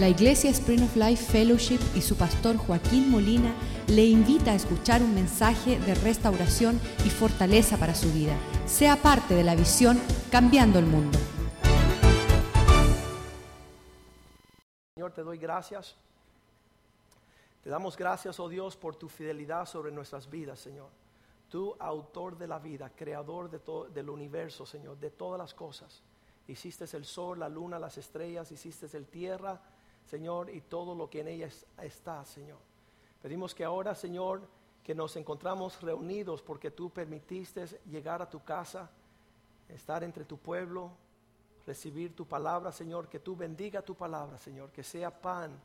La Iglesia Spring of Life Fellowship y su pastor Joaquín Molina le invita a escuchar un mensaje de restauración y fortaleza para su vida. Sea parte de la visión Cambiando el Mundo. Señor, te doy gracias. Te damos gracias, oh Dios, por tu fidelidad sobre nuestras vidas, Señor. Tú, autor de la vida, creador de todo, del universo, Señor, de todas las cosas. Hiciste el sol, la luna, las estrellas, hiciste el tierra, Señor, y todo lo que en ella está, Señor. Pedimos que ahora, Señor, que nos encontramos reunidos porque tú permitiste llegar a tu casa, estar entre tu pueblo, recibir tu palabra, Señor, que tú bendiga tu palabra, Señor, que sea pan,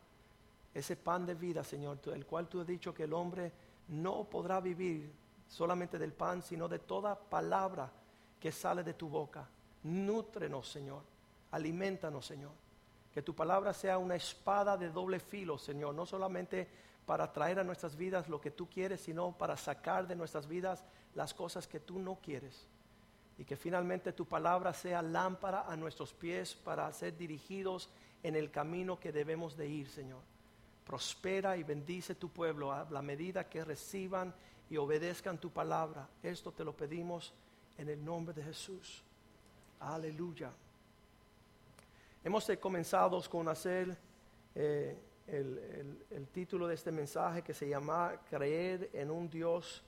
ese pan de vida, Señor, el cual tú has dicho que el hombre no podrá vivir solamente del pan, sino de toda palabra que sale de tu boca. Nútrenos, Señor, alimentanos, Señor. Que tu palabra sea una espada de doble filo, Señor, no solamente para traer a nuestras vidas lo que tú quieres, sino para sacar de nuestras vidas las cosas que tú no quieres. Y que finalmente tu palabra sea lámpara a nuestros pies para ser dirigidos en el camino que debemos de ir, Señor. Prospera y bendice tu pueblo a la medida que reciban y obedezcan tu palabra. Esto te lo pedimos en el nombre de Jesús. Aleluya. Hemos comenzado con hacer eh, el, título de este mensaje que se llama Creer en un Dios,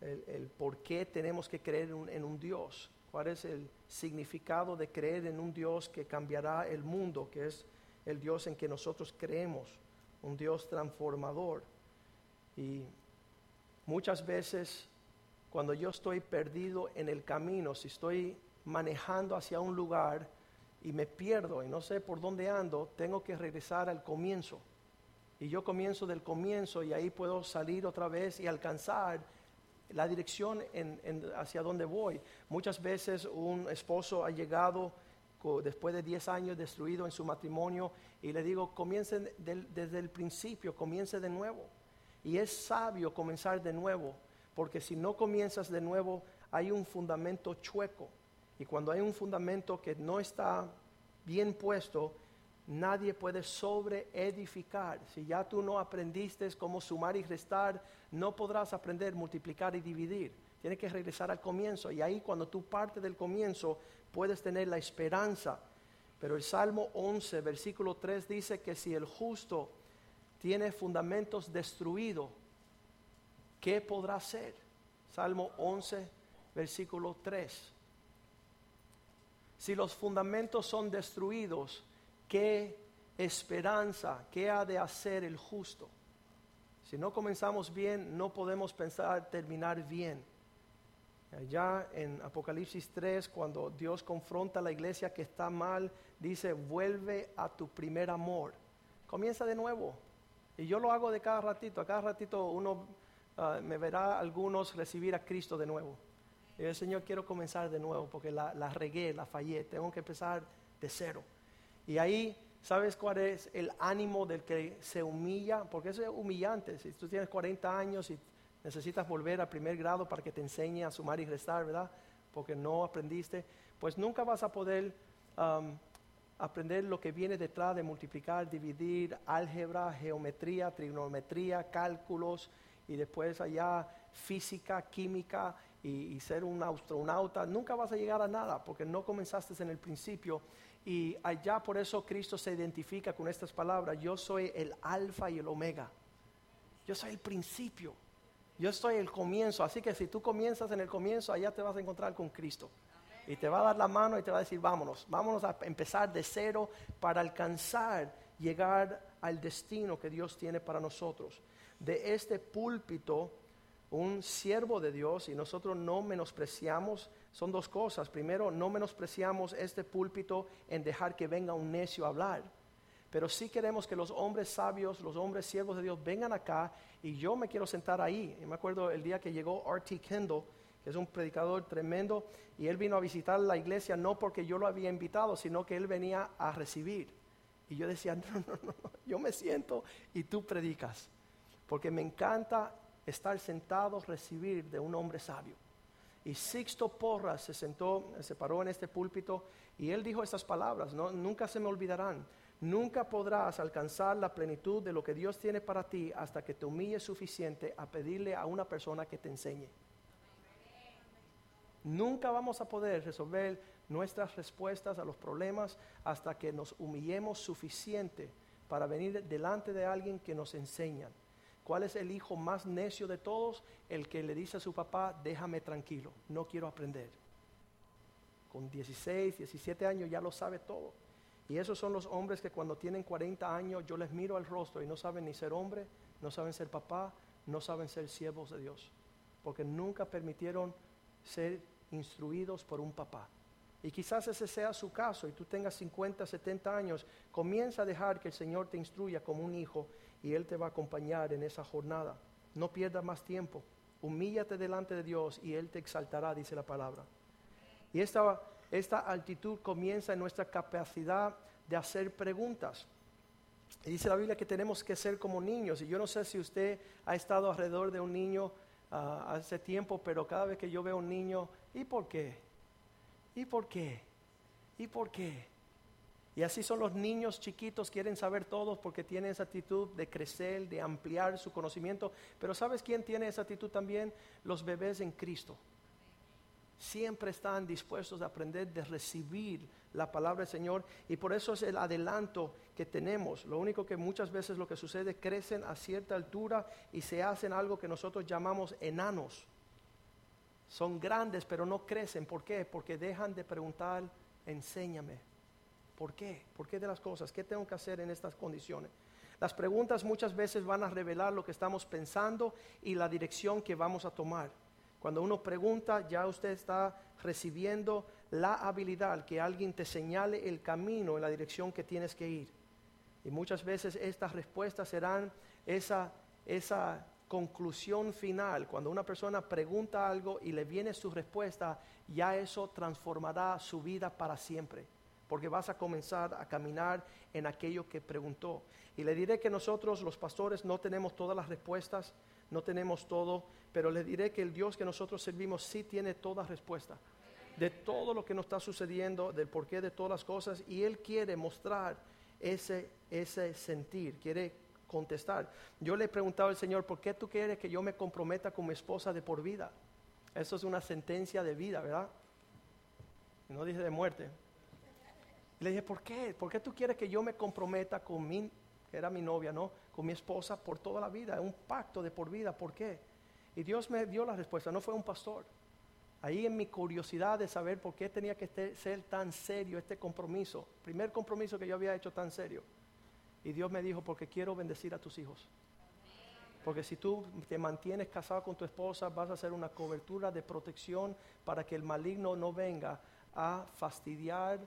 el, por qué tenemos que creer en un, Dios, cuál es el significado de creer en un Dios que cambiará el mundo, que es el Dios en que nosotros creemos, un Dios transformador. Y muchas veces cuando yo estoy perdido en el camino, si estoy manejando hacia un lugar, y me pierdo y no sé por dónde ando, tengo que regresar al comienzo. Y yo comienzo del comienzo y ahí puedo salir otra vez y alcanzar la dirección hacia donde voy. Muchas veces un esposo ha llegado después de 10 años destruido en su matrimonio y le digo, comiencen desde el principio, comience de nuevo. Y es sabio comenzar de nuevo, porque si no comienzas de nuevo, hay un fundamento chueco y cuando hay un fundamento que no está bien puesto, nadie puede sobreedificar. Si ya tú no aprendiste cómo sumar y restar, no podrás aprender multiplicar y dividir. Tienes que regresar al comienzo. Y ahí cuando tú partes del comienzo, puedes tener la esperanza. Pero el Salmo 11, versículo 3 dice que si el justo tiene fundamentos destruidos, ¿qué podrá hacer? Salmo 11, versículo 3. Si los fundamentos son destruidos, ¿qué esperanza, qué ha de hacer el justo? Si no comenzamos bien, no podemos pensar terminar bien. Allá en Apocalipsis 3, cuando Dios confronta a la iglesia que está mal, dice, vuelve a tu primer amor. Comienza de nuevo. Y yo lo hago de cada ratito. A cada ratito uno ah, me verá algunos recibir a Cristo de nuevo. Y el Señor, quiero comenzar de nuevo porque la, la regué, la fallé, tengo que empezar de cero. Y ahí, ¿sabes cuál es el ánimo del que se humilla? Porque eso es humillante. Si tú tienes 40 años y necesitas volver al primer grado para que te enseñe a sumar y restar, ¿verdad? Porque no aprendiste, pues nunca vas a poder um, aprender lo que viene detrás de multiplicar, dividir, álgebra, geometría, trigonometría, cálculos y después allá física, química y, ser un astronauta, nunca vas a llegar a nada porque no comenzaste en el principio. Y allá por eso Cristo se identifica con estas palabras, yo soy el alfa y el omega. Yo soy el principio. Yo soy el comienzo. Así que si tú comienzas en el comienzo, allá te vas a encontrar con Cristo. Y te va a dar la mano y te va a decir, vámonos, vámonos a empezar de cero para alcanzar, llegar al destino que Dios tiene para nosotros. De este púlpito un siervo de Dios y nosotros no menospreciamos, son dos cosas. Primero, no menospreciamos este púlpito en dejar que venga un necio a hablar. Pero sí queremos que los hombres sabios, los hombres siervos de Dios vengan acá y yo me quiero sentar ahí. Y me acuerdo el día que llegó R.T. Kendall, que es un predicador tremendo, y él vino a visitar la iglesia no porque yo lo había invitado, sino que él venía a recibir. Y yo decía, no, no, no, yo me siento y tú predicas. Porque me encanta estar sentado, recibir de un hombre sabio. Y Sixto Porras se sentó, se paró en este púlpito y él dijo estas palabras, ¿no? nunca se me olvidarán. Nunca podrás alcanzar la plenitud de lo que Dios tiene para ti hasta que te humilles suficiente a pedirle a una persona que te enseñe. Nunca vamos a poder resolver nuestras respuestas a los problemas hasta que nos humillemos suficiente para venir delante de alguien que nos enseña. ¿Cuál es el hijo más necio de todos? El que le dice a su papá, déjame tranquilo, no quiero aprender. Con 16, 17 años ya lo sabe todo. Y esos son los hombres que cuando tienen 40 años yo les miro al rostro y no saben ni ser hombre, no saben ser papá, no saben ser siervos de Dios. Porque nunca permitieron ser instruidos por un papá. Y quizás ese sea su caso y tú tengas 50, 70 años, comienza a dejar que el Señor te instruya como un hijo y Él te va a acompañar en esa jornada. No pierdas más tiempo, humíllate delante de Dios y Él te exaltará, dice la palabra. Y esta, esta altitud comienza en nuestra capacidad de hacer preguntas. Y dice la Biblia que tenemos que ser como niños. Y yo no sé si usted ha estado alrededor de un niño ah, hace tiempo, pero cada vez que yo veo un niño, ¿y por qué? ¿Y por qué? ¿Y por qué? Y así son los niños chiquitos, quieren saber todos porque tienen esa actitud de crecer, de ampliar su conocimiento. Pero ¿sabes quién tiene esa actitud también? Los bebés en Cristo. Siempre están dispuestos a aprender de recibir la palabra del Señor y por eso es el adelanto que tenemos. Lo único que muchas veces lo que sucede, crecen a cierta altura y se hacen algo que nosotros llamamos enanos. Son grandes pero no crecen. ¿Por qué? Porque dejan de preguntar, enséñame. ¿Por qué? ¿Por qué de las cosas? ¿Qué tengo que hacer en estas condiciones? Las preguntas muchas veces van a revelar lo que estamos pensando y la dirección que vamos a tomar. Cuando uno pregunta, ya usted está recibiendo la habilidad que alguien te señale el camino en la dirección que tienes que ir. Y muchas veces estas respuestas serán esa, esa conclusión final. Cuando una persona pregunta algo y le viene su respuesta, ya eso transformará su vida para siempre. Porque vas a comenzar a caminar en aquello que preguntó. Y le diré que nosotros, los pastores, no tenemos todas las respuestas, no tenemos todo, pero le diré que el Dios que nosotros servimos sí tiene toda respuesta de todo lo que nos está sucediendo, del porqué de todas las cosas, y Él quiere mostrar ese, ese sentir, quiere contestar. Yo le he preguntado al Señor, ¿por qué tú quieres que yo me comprometa con mi esposa de por vida? Eso es una sentencia de vida, ¿verdad? No dice de muerte. Le dije, ¿por qué? ¿Por qué tú quieres que yo me comprometa con mi, que era mi novia, ¿no? Con mi esposa por toda la vida, un pacto de por vida, ¿por qué? Y Dios me dio la respuesta, no fue un pastor. Ahí en mi curiosidad de saber por qué tenía que ser tan serio este compromiso, primer compromiso que yo había hecho tan serio. Y Dios me dijo, porque quiero bendecir a tus hijos. Porque si tú te mantienes casado con tu esposa, vas a hacer una cobertura de protección para que el maligno no venga a fastidiar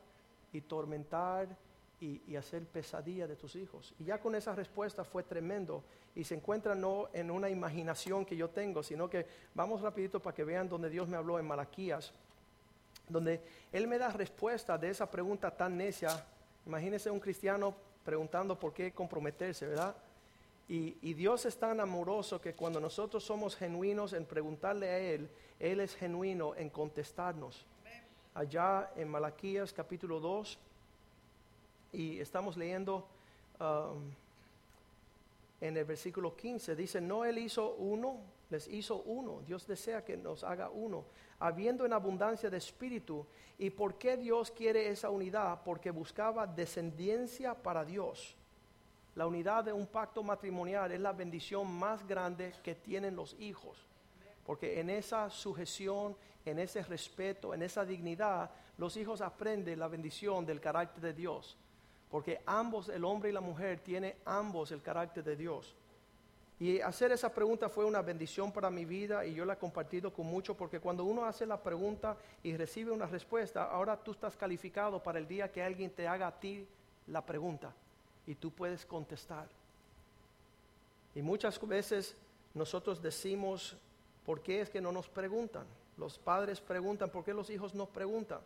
y tormentar y, hacer pesadilla de tus hijos. Y ya con esa respuesta fue tremendo y se encuentra no en una imaginación que yo tengo, sino que vamos rapidito para que vean donde Dios me habló en Malaquías, donde Él me da respuesta de esa pregunta tan necia. Imagínese un cristiano preguntando por qué comprometerse, ¿verdad? Y, y, Dios es tan amoroso que cuando nosotros somos genuinos en preguntarle a Él, Él es genuino en contestarnos. Allá en Malaquías capítulo 2, y estamos leyendo um, en el versículo 15, dice, no Él hizo uno, les hizo uno, Dios desea que nos haga uno, habiendo en abundancia de espíritu. ¿Y por qué Dios quiere esa unidad? Porque buscaba descendencia para Dios. La unidad de un pacto matrimonial es la bendición más grande que tienen los hijos. Porque en esa sujeción, en ese respeto, en esa dignidad, los hijos aprenden la bendición del carácter de Dios porque ambos, el hombre y la mujer, tienen ambos el carácter de Dios. Y hacer esa pregunta fue una bendición para mi vida y yo la he compartido con mucho porque cuando uno hace la pregunta y recibe una respuesta, ahora tú estás calificado para el día que alguien te haga a ti la pregunta y tú puedes contestar. Y muchas veces nosotros decimos, ¿por qué es que no nos preguntan? Los padres preguntan, ¿por qué los hijos no preguntan?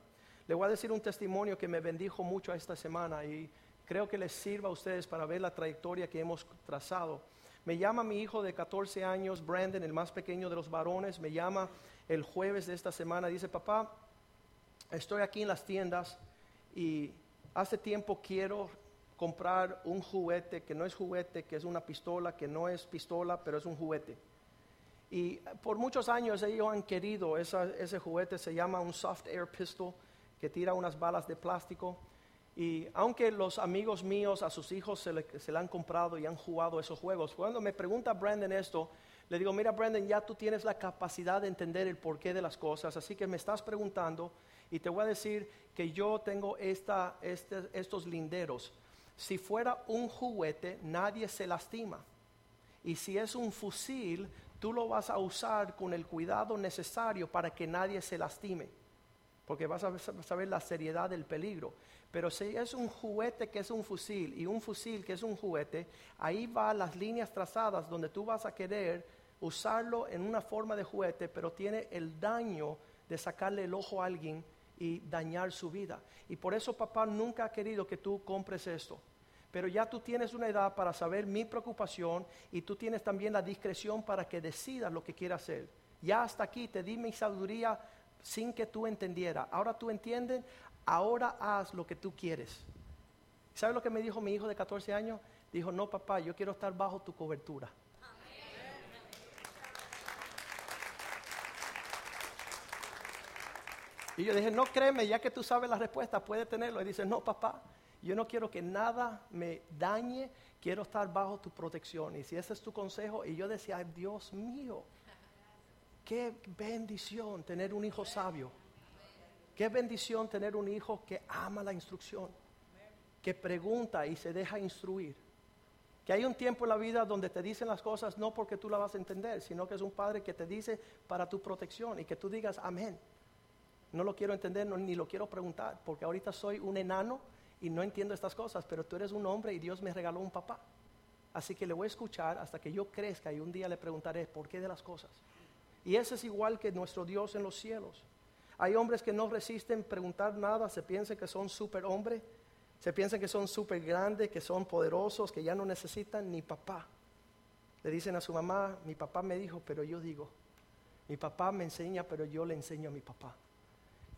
Le voy a decir un testimonio que me bendijo mucho esta semana y creo que les sirva a ustedes para ver la trayectoria que hemos trazado. Me llama mi hijo de 14 años, Brandon, el más pequeño de los varones, me llama el jueves de esta semana, dice, papá, estoy aquí en las tiendas y hace tiempo quiero comprar un juguete que no es juguete, que es una pistola, que no es pistola, pero es un juguete. Y por muchos años ellos han querido ese juguete, se llama un soft air pistol, que tira unas balas de plástico. Y aunque los amigos míos a sus hijos se le, se le han comprado y han jugado esos juegos, cuando me pregunta Brandon esto, le digo, mira Brandon, ya tú tienes la capacidad de entender el porqué de las cosas, así que me estás preguntando y te voy a decir que yo tengo esta, este, estos linderos. Si fuera un juguete, nadie se lastima. Y si es un fusil, tú lo vas a usar con el cuidado necesario para que nadie se lastime. Porque vas a saber la seriedad del peligro. Pero si es un juguete que es un fusil y un fusil que es un juguete, ahí van las líneas trazadas donde tú vas a querer usarlo en una forma de juguete, pero tiene el daño de sacarle el ojo a alguien y dañar su vida. Y por eso papá nunca ha querido que tú compres esto. Pero ya tú tienes una edad para saber mi preocupación y tú tienes también la discreción para que decidas lo que quieras hacer. Ya hasta aquí te di mi sabiduría sin que tú entendieras. Ahora tú entiendes, ahora haz lo que tú quieres. ¿Sabes lo que me dijo mi hijo de 14 años? Dijo, no papá, yo quiero estar bajo tu cobertura. Y yo dije, no créeme, ya que tú sabes la respuesta, puedes tenerlo. Y dice, no, papá, yo no quiero que nada me dañe, quiero estar bajo tu protección. Y si ese es tu consejo, y yo decía, Dios mío, qué bendición tener un hijo sabio. Qué bendición tener un hijo que ama la instrucción, que pregunta y se deja instruir. Que hay un tiempo en la vida donde te dicen las cosas no porque tú la vas a entender, sino que es un padre que te dice para tu protección y que tú digas amén. No lo quiero entender ni lo quiero preguntar, porque ahorita soy un enano y no entiendo estas cosas, pero tú eres un hombre y Dios me regaló un papá. Así que le voy a escuchar hasta que yo crezca y un día le preguntaré por qué de las cosas. Y ese es igual que nuestro Dios en los cielos. Hay hombres que no resisten preguntar nada, se piensan que son super hombres, se piensan que son súper grandes, que son poderosos, que ya no necesitan ni papá. Le dicen a su mamá, mi papá me dijo, pero yo digo, mi papá me enseña, pero yo le enseño a mi papá.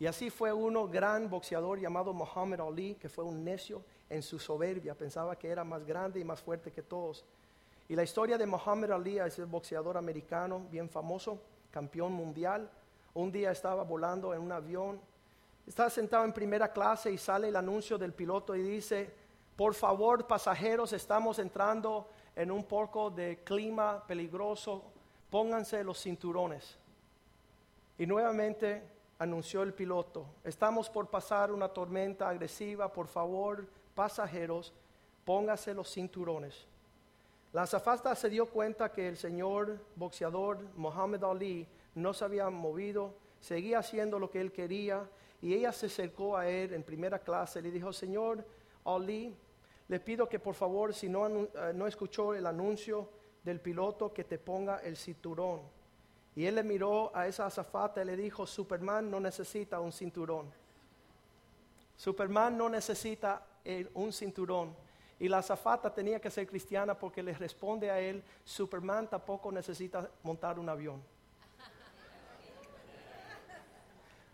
Y así fue uno gran boxeador llamado Muhammad Ali, que fue un necio en su soberbia, pensaba que era más grande y más fuerte que todos. Y la historia de Muhammad Ali es el boxeador americano bien famoso, campeón mundial. Un día estaba volando en un avión, estaba sentado en primera clase y sale el anuncio del piloto y dice, por favor pasajeros, estamos entrando en un poco de clima peligroso, pónganse los cinturones. Y nuevamente anunció el piloto. Estamos por pasar una tormenta agresiva, por favor, pasajeros, póngase los cinturones. La azafata se dio cuenta que el señor boxeador Muhammad Ali no se había movido, seguía haciendo lo que él quería y ella se acercó a él en primera clase y le dijo, señor Ali, le pido que por favor, si no, eh, no escuchó el anuncio del piloto, que te ponga el cinturón. Y él le miró a esa azafata y le dijo, Superman no necesita un cinturón. Superman no necesita un cinturón. Y la azafata tenía que ser cristiana porque le responde a él, Superman tampoco necesita montar un avión.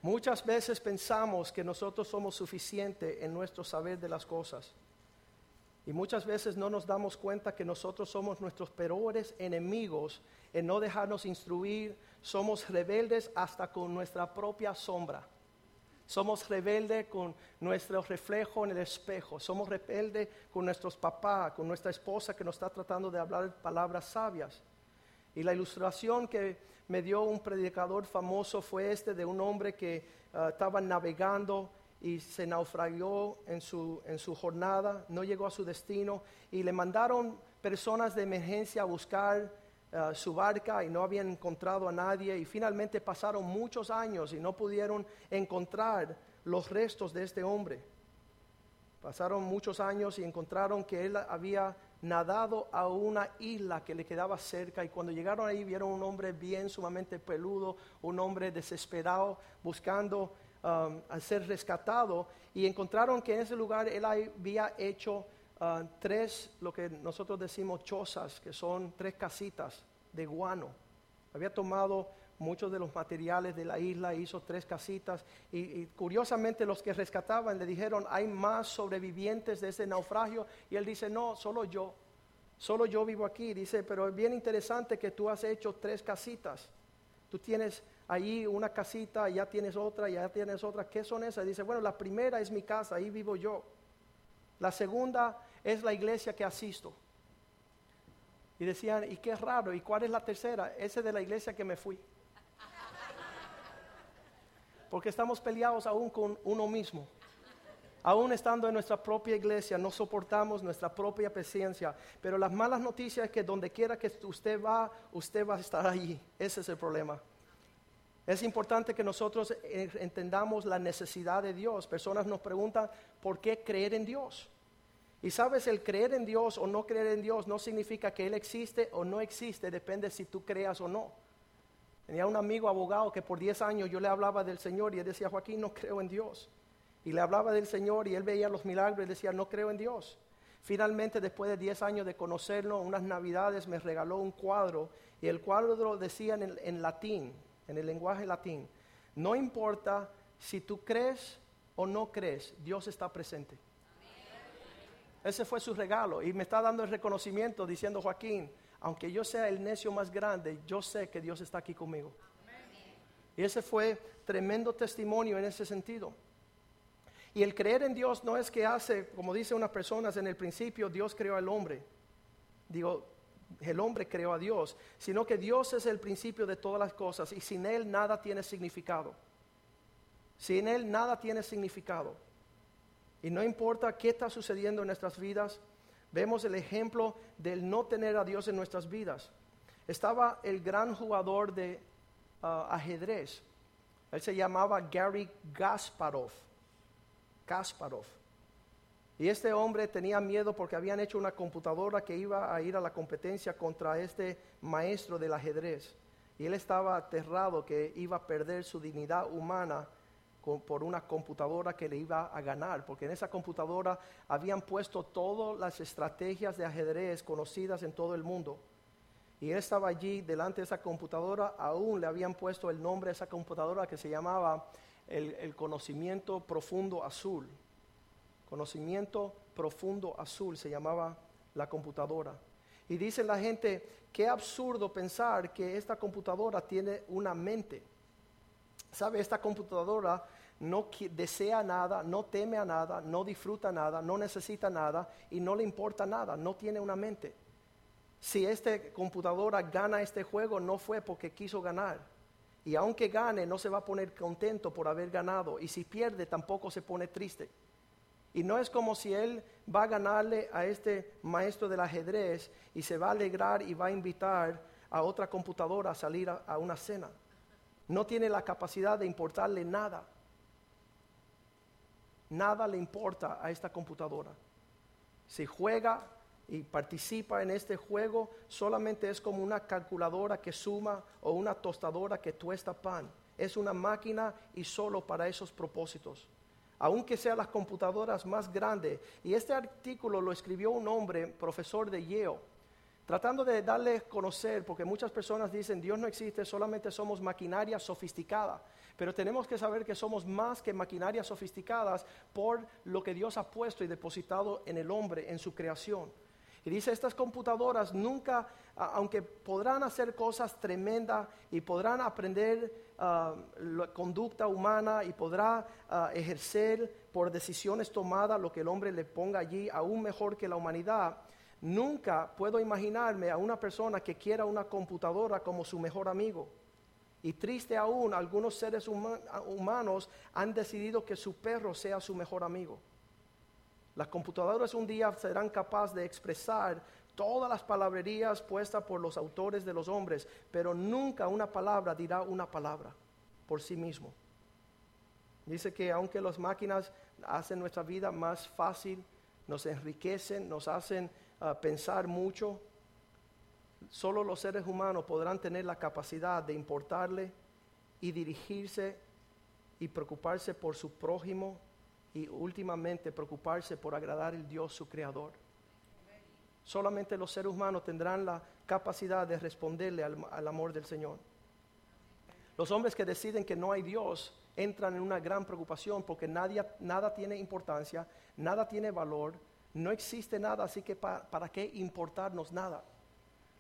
Muchas veces pensamos que nosotros somos suficientes en nuestro saber de las cosas. Y muchas veces no nos damos cuenta que nosotros somos nuestros peores enemigos en no dejarnos instruir. Somos rebeldes hasta con nuestra propia sombra. Somos rebeldes con nuestro reflejo en el espejo. Somos rebeldes con nuestros papás, con nuestra esposa que nos está tratando de hablar palabras sabias. Y la ilustración que me dio un predicador famoso fue este de un hombre que ah, estaba navegando y se naufragó en su, en su jornada, no llegó a su destino y le mandaron personas de emergencia a buscar uh, su barca y no habían encontrado a nadie. Y finalmente pasaron muchos años y no pudieron encontrar los restos de este hombre. Pasaron muchos años y encontraron que él había nadado a una isla que le quedaba cerca. Y cuando llegaron ahí vieron un hombre bien sumamente peludo, un hombre desesperado buscando Um, a ser rescatado. Y encontraron que en ese lugar él había hecho uh, tres, lo que nosotros decimos chozas, que son tres casitas de guano. Había tomado muchos de los materiales de la isla, hizo tres casitas y, curiosamente los que rescataban le dijeron, hay más sobrevivientes de ese naufragio y él dice, no, solo yo, solo yo vivo aquí. Dice, pero es bien interesante que tú has hecho tres casitas. Tú tienes ahí una casita, ya tienes otra, ya tienes otra. ¿Qué son esas? Dice, bueno, la primera es mi casa, ahí vivo yo. La segunda es la iglesia que asisto. Y decían, ¿y qué raro? ¿Y cuál es la tercera? Ese de la iglesia que me fui. Porque estamos peleados aún con uno mismo. Aún estando en nuestra propia iglesia, no soportamos nuestra propia presencia. Pero las malas noticias es que donde quiera que usted va, usted va a estar allí. Ese es el problema. Es importante que nosotros eh, entendamos la necesidad de Dios. Personas nos preguntan, ¿por qué creer en Dios? Y sabes, el creer en Dios o no creer en Dios no significa que Él existe o no existe, depende si tú creas o no. Tenía un amigo abogado que por 10 años yo le hablaba del Señor y él decía, Joaquín, no creo en Dios. Y le hablaba del Señor y él veía los milagros y decía, no creo en Dios. Finalmente, después de 10 años de conocerlo, unas navidades me regaló un cuadro y el cuadro decía en, en latín, en el lenguaje latín, no importa si tú crees o no crees, Dios está presente. Ese fue su regalo y me está dando el reconocimiento diciendo, Joaquín, aunque yo sea el necio más grande, yo sé que Dios está aquí conmigo. Y ese fue tremendo testimonio en ese sentido. Y el creer en Dios no es que hace, como dicen unas personas en el principio, Dios creó al hombre. Digo, el hombre creó a Dios, sino que Dios es el principio de todas las cosas y sin Él nada tiene significado. Sin Él nada tiene significado. Y no importa qué está sucediendo en nuestras vidas, vemos el ejemplo del no tener a Dios en nuestras vidas. Estaba el gran jugador de uh, ajedrez. Él se llamaba Gary Gasparov. Kasparov. Y este hombre tenía miedo porque habían hecho una computadora que iba a ir a la competencia contra este maestro del ajedrez. Y él estaba aterrado que iba a perder su dignidad humana por una computadora que le iba a ganar, porque en esa computadora habían puesto todas las estrategias de ajedrez conocidas en todo el mundo. Y él estaba allí delante de esa computadora, aún le habían puesto el nombre de esa computadora que se llamaba el, el conocimiento profundo azul. Conocimiento profundo azul se llamaba la computadora. Y dice la gente, qué absurdo pensar que esta computadora tiene una mente. ¿Sabe? Esta computadora no desea nada, no teme a nada, no disfruta nada, no necesita nada y no le importa nada, no tiene una mente. Si esta computadora gana este juego, no fue porque quiso ganar. Y aunque gane, no se va a poner contento por haber ganado. Y si pierde, tampoco se pone triste. Y no es como si él va a ganarle a este maestro del ajedrez y se va a alegrar y va a invitar a otra computadora a salir a, a una cena. No tiene la capacidad de importarle nada. Nada le importa a esta computadora. Si juega y participa en este juego, solamente es como una calculadora que suma o una tostadora que tuesta pan. Es una máquina y solo para esos propósitos. Aunque sean las computadoras más grandes. Y este artículo lo escribió un hombre, profesor de Yale, tratando de darle a conocer, porque muchas personas dicen, Dios no existe, solamente somos maquinaria sofisticada. Pero tenemos que saber que somos más que maquinarias sofisticadas por lo que Dios ha puesto y depositado en el hombre, en su creación. Y dice, estas computadoras nunca, aunque podrán hacer cosas tremendas y podrán aprender ah, la conducta humana y podrá ah, ejercer por decisiones tomadas lo que el hombre le ponga allí, aún mejor que la humanidad, nunca puedo imaginarme a una persona que quiera una computadora como su mejor amigo. Y triste aún, algunos seres humanos han decidido que su perro sea su mejor amigo. Las computadoras un día serán capaces de expresar todas las palabrerías puestas por los autores de los hombres, pero nunca una palabra dirá una palabra por sí mismo. Dice que aunque las máquinas hacen nuestra vida más fácil, nos enriquecen, nos hacen pensar mucho, Solo los seres humanos podrán tener la capacidad de importarle y dirigirse y preocuparse por su prójimo y últimamente preocuparse por agradar al Dios su creador. Solamente los seres humanos tendrán la capacidad de responderle al, amor del Señor. Los hombres que deciden que no hay Dios entran en una gran preocupación porque nadie, nada tiene importancia, nada tiene valor, no existe nada, así que para qué importarnos nada.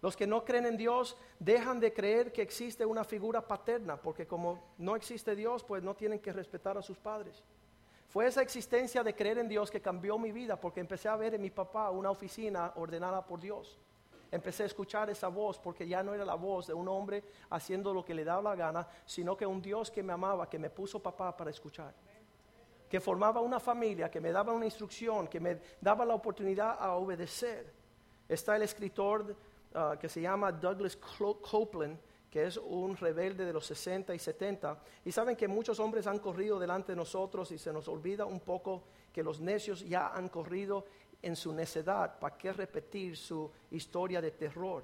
Los que no creen en Dios dejan de creer que existe una figura paterna, porque como no existe Dios, pues no tienen que respetar a sus padres. Fue esa existencia de creer en Dios que cambió mi vida, porque empecé a ver en mi papá una oficina ordenada por Dios. Empecé a escuchar esa voz, porque ya no era la voz de un hombre haciendo lo que le daba la gana, sino que un Dios que me amaba, que me puso papá para escuchar. Que formaba una familia, que me daba una instrucción, que me daba la oportunidad a obedecer. Está el escritor Ah, que se llama Douglas Copeland, que es un rebelde de los 60 y 70. Y saben que muchos hombres han corrido delante de nosotros y se nos olvida un poco que los necios ya han corrido en su necedad. ¿Para qué repetir su historia de terror?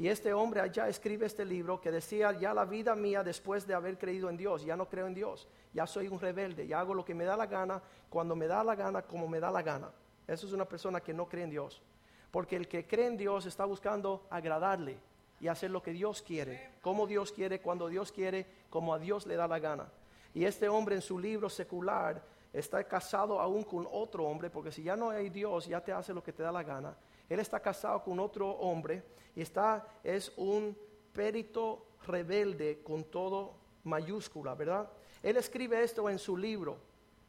Y este hombre allá escribe este libro que decía, ya la vida mía después de haber creído en Dios, ya no creo en Dios, ya soy un rebelde, ya hago lo que me da la gana, cuando me da la gana, como me da la gana. Eso es una persona que no cree en Dios. Porque el que cree en Dios está buscando agradarle y hacer lo que Dios quiere, como Dios quiere, cuando Dios quiere, como a Dios le da la gana. Y este hombre en su libro secular está casado aún con otro hombre, porque si ya no hay Dios, ya te hace lo que te da la gana. Él está casado con otro hombre y está, es un perito rebelde con todo mayúscula, ¿verdad? Él escribe esto en su libro.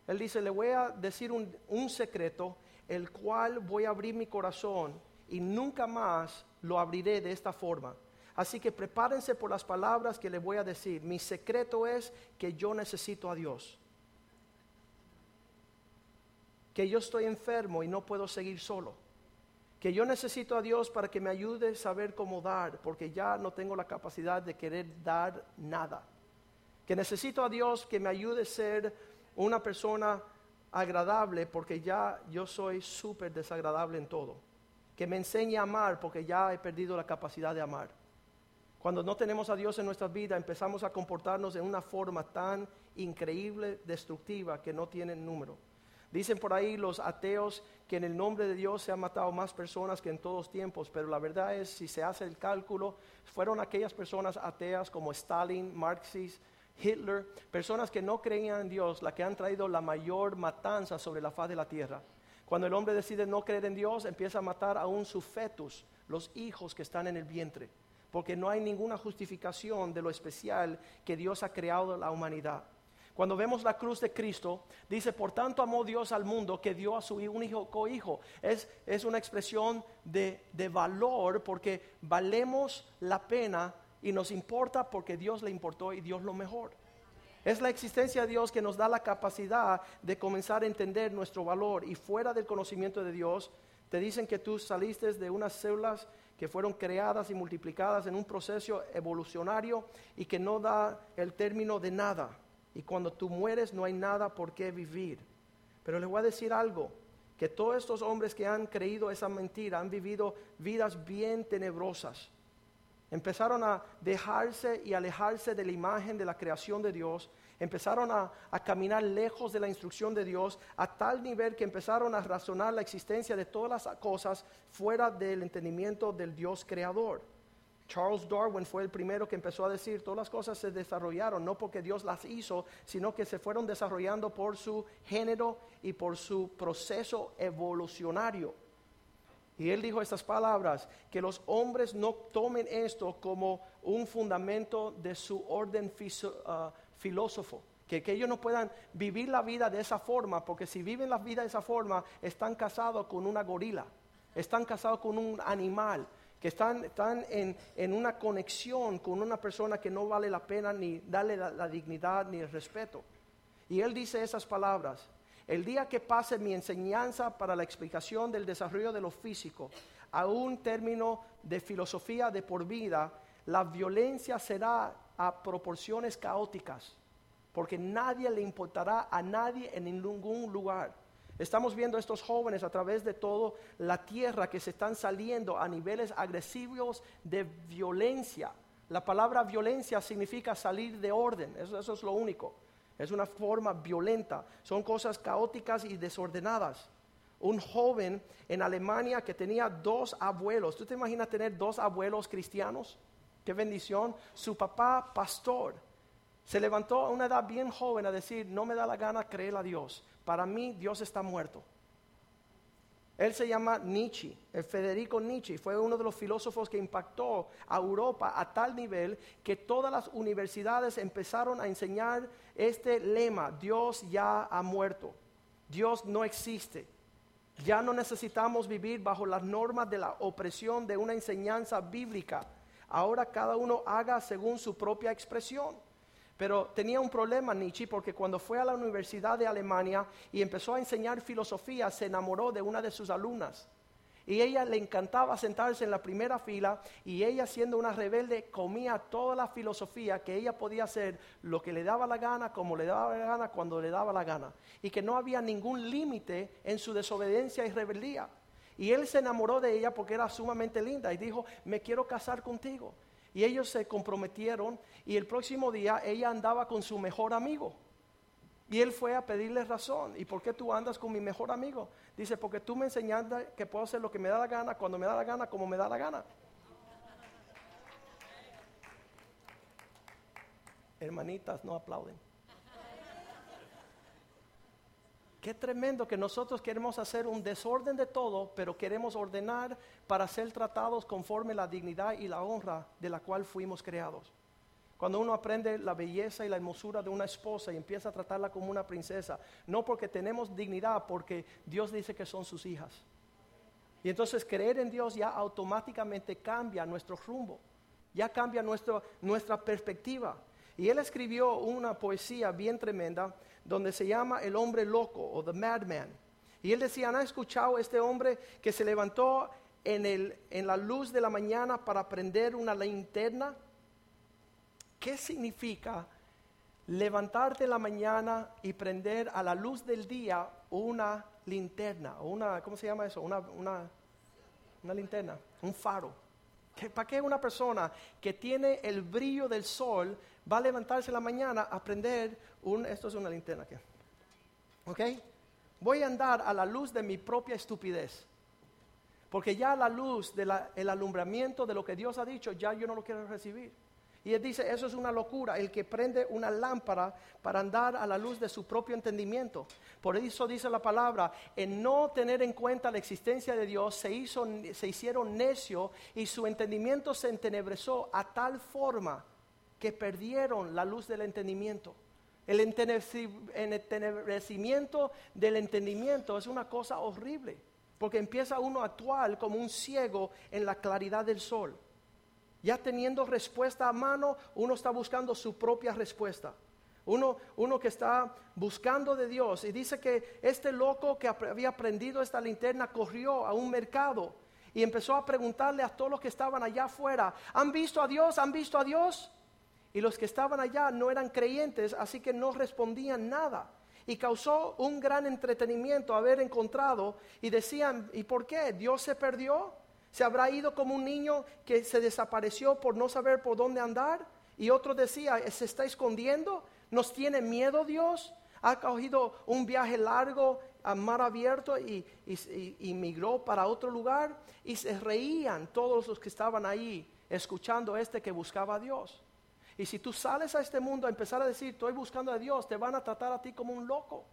Él dice, le voy a decir un, un secreto el cual voy a abrir mi corazón y nunca más lo abriré de esta forma. Así que prepárense por las palabras que le voy a decir. Mi secreto es que yo necesito a Dios. Que yo estoy enfermo y no puedo seguir solo. Que yo necesito a Dios para que me ayude a saber cómo dar, porque ya no tengo la capacidad de querer dar nada. Que necesito a Dios que me ayude a ser una persona agradable porque ya yo soy súper desagradable en todo. Que me enseñe a amar porque ya he perdido la capacidad de amar. Cuando no tenemos a Dios en nuestra vida empezamos a comportarnos de una forma tan increíble, destructiva, que no tiene número. Dicen por ahí los ateos que en el nombre de Dios se han matado más personas que en todos tiempos, pero la verdad es, si se hace el cálculo, fueron aquellas personas ateas como Stalin, Marxist, Hitler, personas que no creían en Dios, las que han traído la mayor matanza sobre la faz de la tierra. Cuando el hombre decide no creer en Dios, empieza a matar aún sus fetus, los hijos que están en el vientre, porque no hay ninguna justificación de lo especial que Dios ha creado en la humanidad. Cuando vemos la cruz de Cristo, dice, por tanto amó Dios al mundo que dio a su un hijo cohijo. Es, es una expresión de, de valor porque valemos la pena y nos importa porque Dios le importó y Dios lo mejor. Es la existencia de Dios que nos da la capacidad de comenzar a entender nuestro valor y fuera del conocimiento de Dios, te dicen que tú saliste de unas células que fueron creadas y multiplicadas en un proceso evolucionario y que no da el término de nada. Y cuando tú mueres no hay nada por qué vivir. Pero les voy a decir algo, que todos estos hombres que han creído esa mentira han vivido vidas bien tenebrosas Empezaron a dejarse y alejarse de la imagen de la creación de Dios. Empezaron a, caminar lejos de la instrucción de Dios a tal nivel que empezaron a razonar la existencia de todas las cosas fuera del entendimiento del Dios creador. Charles Darwin fue el primero que empezó a decir, todas las cosas se desarrollaron no porque Dios las hizo, sino que se fueron desarrollando por su género y por su proceso evolucionario. Y él dijo estas palabras, que los hombres no tomen esto como un fundamento de su orden uh, filósofo. Que, que, ellos no puedan vivir la vida de esa forma, porque si viven la vida de esa forma, están casados con una gorila, están casados con un animal, que están, están en, en, una conexión con una persona que no vale la pena ni darle la dignidad ni el respeto. Y él dice esas palabras, el día que pase mi enseñanza para la explicación del desarrollo de lo físico a un término de filosofía de por vida, la violencia será a proporciones caóticas, porque nadie le importará a nadie en ningún lugar. Estamos viendo estos jóvenes a través de toda la tierra que se están saliendo a niveles agresivos de violencia. La palabra violencia significa salir de orden, eso, eso es lo único. Es una forma violenta. Son cosas caóticas y desordenadas. Un joven en Alemania que tenía dos abuelos. ¿Tú te imaginas tener dos abuelos cristianos? Qué bendición. Su papá, pastor. Se levantó a una edad bien joven a decir, no me da la gana creer a Dios. Para mí Dios está muerto. Él se llama Nietzsche, el Federico Nietzsche, fue uno de los filósofos que impactó a Europa a tal nivel que todas las universidades empezaron a enseñar este lema, Dios ya ha muerto, Dios no existe. Ya no necesitamos vivir bajo las normas de la opresión de una enseñanza bíblica. Ahora cada uno haga según su propia expresión. Pero tenía un problema Nietzsche porque cuando fue a la Universidad de Alemania y empezó a enseñar filosofía, se enamoró de una de sus alumnas. Y ella le encantaba sentarse en la primera fila y ella siendo una rebelde comía toda la filosofía que ella podía hacer lo que le daba la gana, como le daba la gana, cuando le daba la gana. Y que no había ningún límite en su desobediencia y rebeldía. Y él se enamoró de ella porque era sumamente linda y dijo, me quiero casar contigo. Y ellos se comprometieron y el próximo día ella andaba con su mejor amigo. Y él fue a pedirle razón. ¿Y por qué tú andas con mi mejor amigo? Dice, porque tú me enseñaste que puedo hacer lo que me da la gana, cuando me da la gana, como me da la gana. Hermanitas, no aplauden. Qué tremendo que nosotros queremos hacer un desorden de todo, pero queremos ordenar para ser tratados conforme la dignidad y la honra de la cual fuimos creados. Cuando uno aprende la belleza y la hermosura de una esposa y empieza a tratarla como una princesa, no porque tenemos dignidad, porque Dios dice que son sus hijas. Y entonces creer en Dios ya automáticamente cambia nuestro rumbo, ya cambia nuestra perspectiva. Y él escribió una poesía bien tremenda donde se llama El hombre loco o The Madman. Y él decía, ¿han escuchado este hombre que se levantó en, el, en la luz de la mañana para prender una linterna? ¿Qué significa levantarte en la mañana y prender a la luz del día una linterna? O una, ¿Cómo se llama eso? Una, una, una linterna, un faro. ¿Para qué una persona que tiene el brillo del sol va a levantarse la mañana a prender un, esto es una linterna aquí, ¿ok? Voy a andar a la luz de mi propia estupidez, porque ya la luz del alumbramiento de lo que Dios ha dicho, ya yo no lo quiero recibir. Y él dice, eso es una locura, el que prende una lámpara para andar a la luz de su propio entendimiento. Por eso dice la palabra, en no tener en cuenta la existencia de Dios, se, hizo, se hicieron necio y su entendimiento se entenebreció a tal forma que perdieron la luz del entendimiento. El entenebrecimiento del entendimiento es una cosa horrible, porque empieza uno a actuar como un ciego en la claridad del sol. Ya teniendo respuesta a mano, uno está buscando su propia respuesta. Uno, uno, que está buscando de Dios. Y dice que este loco que había prendido esta linterna corrió a un mercado y empezó a preguntarle a todos los que estaban allá afuera, ¿han visto a Dios? ¿Han visto a Dios? Y los que estaban allá no eran creyentes, así que no respondían nada. Y causó un gran entretenimiento haber encontrado y decían, ¿y por qué? ¿Dios se perdió? ¿Se habrá ido como un niño que se desapareció por no saber por dónde andar? Y otro decía, ¿se está escondiendo? ¿Nos tiene miedo Dios? ¿Ha cogido un viaje largo a mar abierto y, y migró para otro lugar? Y se reían todos los que estaban ahí escuchando este que buscaba a Dios. Y si tú sales a este mundo a empezar a decir, estoy buscando a Dios, te van a tratar a ti como un loco.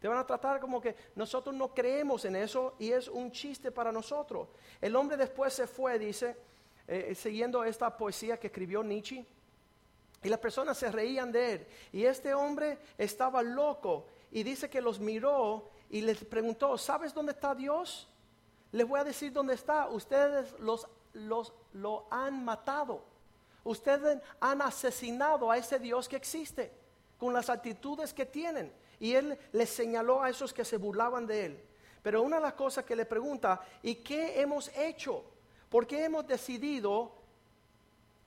Te van a tratar como que nosotros no creemos en eso y es un chiste para nosotros. El hombre después se fue, dice, eh, siguiendo esta poesía que escribió Nietzsche, y las personas se reían de él. Y este hombre estaba loco y dice que los miró y les preguntó, ¿sabes dónde está Dios? Les voy a decir dónde está. Ustedes los, los, lo han matado. Ustedes han asesinado a ese Dios que existe con las actitudes que tienen. Y él les señaló a esos que se burlaban de él. Pero una de las cosas que le pregunta, ¿y qué hemos hecho? ¿Por qué hemos decidido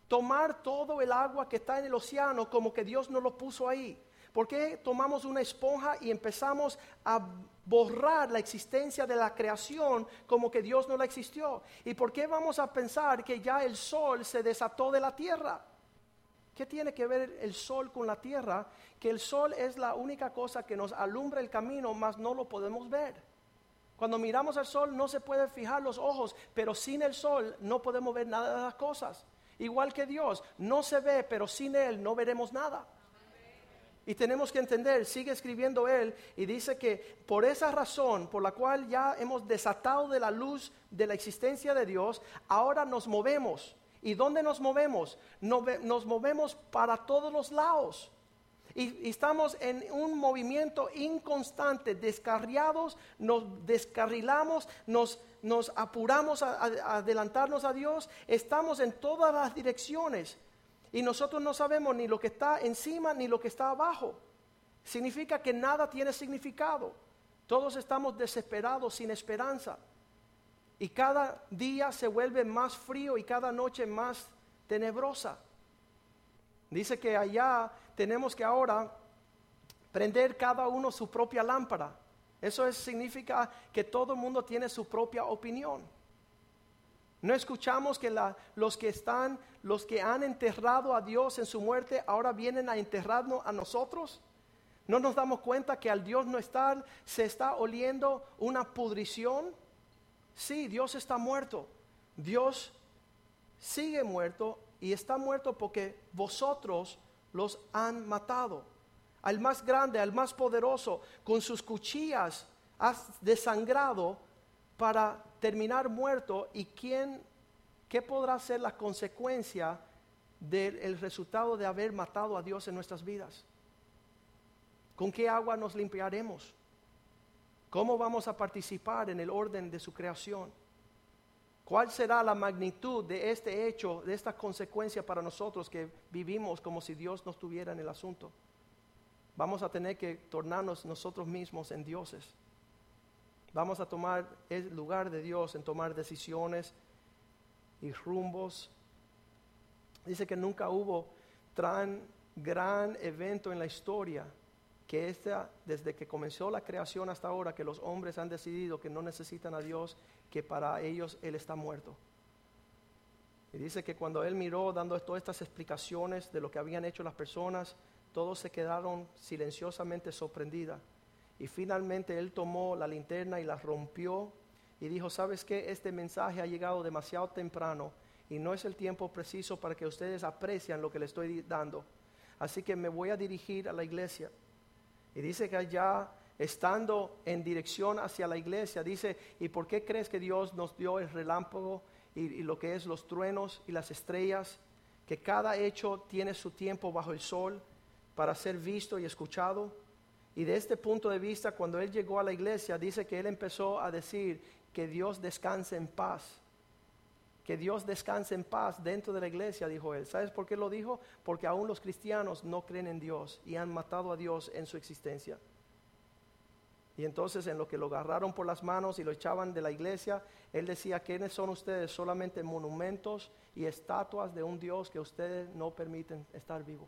tomar todo el agua que está en el océano como que Dios no lo puso ahí? ¿Por qué tomamos una esponja y empezamos a borrar la existencia de la creación como que Dios no la existió? ¿Y por qué vamos a pensar que ya el sol se desató de la tierra? ¿Qué tiene que ver el sol con la tierra? Que el sol es la única cosa que nos alumbra el camino, mas no lo podemos ver. Cuando miramos al sol no se pueden fijar los ojos, pero sin el sol no podemos ver nada de las cosas. Igual que Dios, no se ve, pero sin Él no veremos nada. Y tenemos que entender, sigue escribiendo él y dice que por esa razón por la cual ya hemos desatado de la luz de la existencia de Dios, ahora nos movemos. ¿Y dónde nos movemos? Nos movemos para todos los lados. Y, estamos en un movimiento inconstante, descarriados, nos descarrilamos, nos, apuramos a adelantarnos a Dios, estamos en todas las direcciones. Y nosotros no sabemos ni lo que está encima ni lo que está abajo. Significa que nada tiene significado. Todos estamos desesperados, sin esperanza. Y cada día se vuelve más frío y cada noche más tenebrosa. Dice que allá tenemos que ahora prender cada uno su propia lámpara. Eso significa que todo el mundo tiene su propia opinión. No escuchamos que los que están, los que han enterrado a Dios en su muerte, ahora vienen a enterrarnos a nosotros. No nos damos cuenta que al Dios no estar se está oliendo una pudrición. Sí, Dios está muerto. Dios sigue muerto y está muerto porque vosotros los han matado. Al más grande, al más poderoso, con sus cuchillas has desangrado para terminar muerto y quién, qué podrá ser la consecuencia del resultado de haber matado a Dios en nuestras vidas. ¿Con qué agua nos limpiaremos? ¿Cómo vamos a participar en el orden de su creación? ¿Cuál será la magnitud de este hecho, de esta consecuencia para nosotros que vivimos como si Dios no estuviera en el asunto? Vamos a tener que tornarnos nosotros mismos en dioses. Vamos a tomar el lugar de Dios en tomar decisiones y rumbos. Dice que nunca hubo tan gran evento en la historia que esta, desde que comenzó la creación hasta ahora, que los hombres han decidido que no necesitan a Dios, que para ellos Él está muerto. Y dice que cuando Él miró dando todas estas explicaciones de lo que habían hecho las personas, todos se quedaron silenciosamente sorprendidas y finalmente él tomó la linterna y la rompió y dijo, ¿sabes qué? Este mensaje ha llegado demasiado temprano y no es el tiempo preciso para que ustedes aprecien lo que le estoy dando. Así que me voy a dirigir a la iglesia. Y dice que allá, estando en dirección hacia la iglesia, dice, ¿y por qué crees que Dios nos dio el relámpago y, y lo que es los truenos y las estrellas? Que cada hecho tiene su tiempo bajo el sol para ser visto y escuchado. Y de este punto de vista, cuando él llegó a la iglesia, dice que él empezó a decir que Dios descanse en paz. Que Dios descanse en paz dentro de la iglesia, dijo él. ¿Sabes por qué lo dijo? Porque aún los cristianos no creen en Dios y han matado a Dios en su existencia. Y entonces en lo que lo agarraron por las manos y lo echaban de la iglesia, él decía, ¿quiénes son ustedes? Solamente monumentos y estatuas de un Dios que ustedes no permiten estar vivo.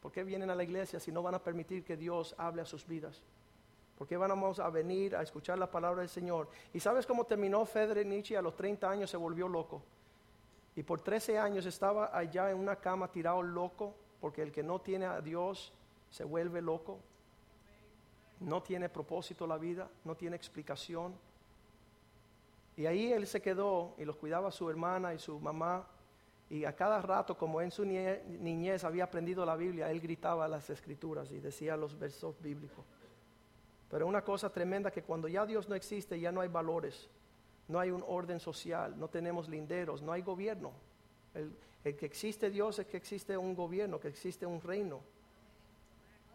¿Por qué vienen a la iglesia si no van a permitir que Dios hable a sus vidas? ¿Por qué vamos a venir a escuchar la palabra del Señor? ¿Y sabes cómo terminó Federico Nietzsche? A los 30 años se volvió loco. Y por 13 años estaba allá en una cama tirado loco, porque el que no tiene a Dios se vuelve loco. No tiene propósito la vida, no tiene explicación. Y ahí él se quedó y los cuidaba su hermana y su mamá y a cada rato, como en su niñez había aprendido la Biblia, él gritaba las escrituras y decía los versos bíblicos. Pero una cosa tremenda que cuando ya Dios no existe, ya no hay valores, no hay un orden social, no tenemos linderos, no hay gobierno. El, que existe Dios es que existe un gobierno, que existe un reino.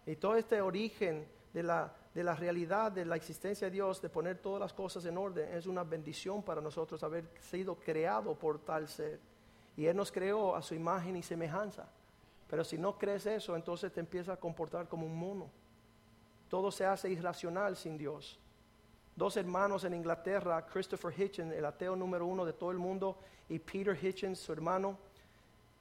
Y todo este origen de la, de la realidad de la existencia de Dios, de poner todas las cosas en orden, es una bendición para nosotros haber sido creado por tal ser. Y Él nos creó a su imagen y semejanza. Pero si no crees eso, entonces te empiezas a comportar como un mono. Todo se hace irracional sin Dios. Dos hermanos en Inglaterra, Christopher Hitchens, el ateo número uno de todo el mundo, y Peter Hitchens, su hermano,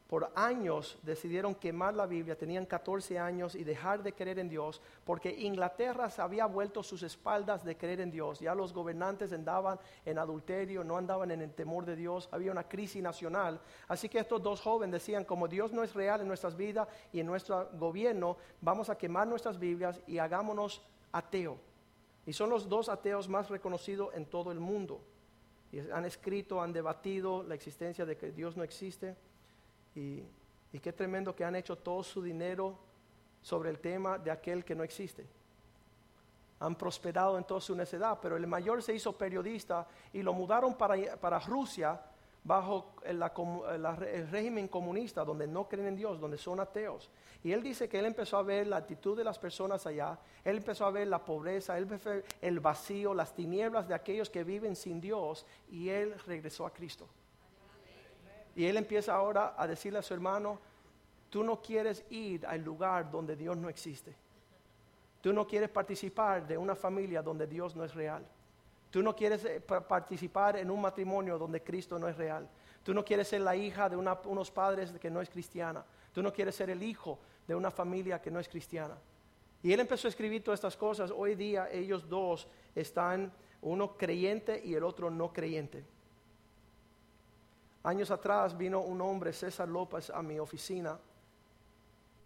por años decidieron quemar la Biblia, tenían 14 años y dejar de creer en Dios, porque Inglaterra se había vuelto sus espaldas de creer en Dios. Ya los gobernantes andaban en adulterio, no andaban en el temor de Dios, había una crisis nacional. Así que estos dos jóvenes decían, como Dios no es real en nuestras vidas y en nuestro gobierno, vamos a quemar nuestras Biblias y hagámonos ateo. Y son los dos ateos más reconocidos en todo el mundo. Y han escrito, han debatido la existencia de que Dios no existe. Y, qué tremendo que han hecho todo su dinero, sobre el tema de aquel que no existe. Han prosperado en toda su necedad, pero el mayor se hizo periodista y lo mudaron para, Rusia bajo el, régimen comunista, donde no creen en Dios, donde son ateos. Y él dice que él empezó a ver la actitud de las personas allá, él empezó a ver la pobreza, el vacío, las tinieblas de aquellos que viven sin Dios, y él regresó a Cristo. Y él empieza ahora a decirle a su hermano, tú no quieres ir al lugar donde Dios no existe. Tú no quieres participar de una familia donde Dios no es real. Tú no quieres eh, participar en un matrimonio donde Cristo no es real. Tú no quieres ser la hija de unos padres que no es cristiana. Tú no quieres ser el hijo de una familia que no es cristiana. Y él empezó a escribir todas estas cosas. Hoy día ellos dos están, uno creyente y el otro no creyente. Años atrás vino un hombre, César López, a mi oficina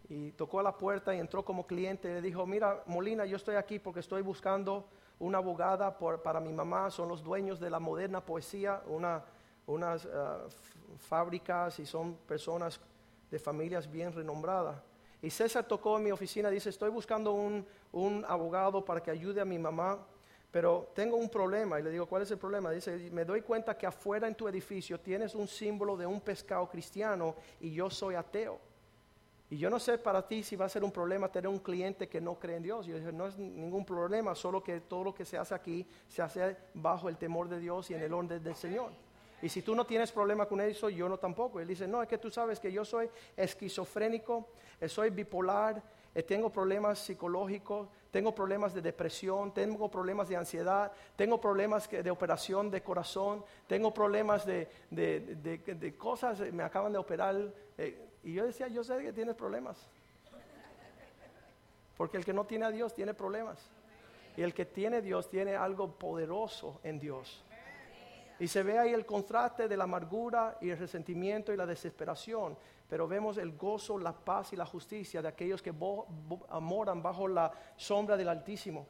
y tocó a la puerta y entró como cliente y le dijo, mira, Molina, yo estoy aquí porque estoy buscando una abogada para mi mamá, son los dueños de la moderna poesía, unas ah, fábricas y son personas de familias bien renombradas. Y César tocó en mi oficina, dice, estoy buscando un abogado para que ayude a mi mamá, pero tengo un problema. Y le digo, ¿cuál es el problema? Dice, me doy cuenta que afuera en tu edificio tienes un símbolo de un pescado cristiano y yo soy ateo. Y yo no sé para ti si va a ser un problema tener un cliente que no cree en Dios. Yo dije, no es ningún problema, solo que todo lo que se hace aquí se hace bajo el temor de Dios y en el orden del Señor. Y si tú no tienes problema con eso, yo no tampoco. Él dice, no, es que tú sabes que yo soy esquizofrénico, eh, soy bipolar, eh, tengo problemas psicológicos, tengo problemas de depresión, tengo problemas de ansiedad, tengo problemas de operación de corazón, tengo problemas de, de, cosas, me acaban de operar. Eh, y yo decía, yo sé que tienes problemas. Porque el que no tiene a Dios tiene problemas. Y el que tiene a Dios tiene algo poderoso en Dios. Y se ve ahí el contraste de la amargura y el resentimiento y la desesperación. Pero vemos el gozo, la paz y la justicia de aquellos que moran bajo la sombra del Altísimo.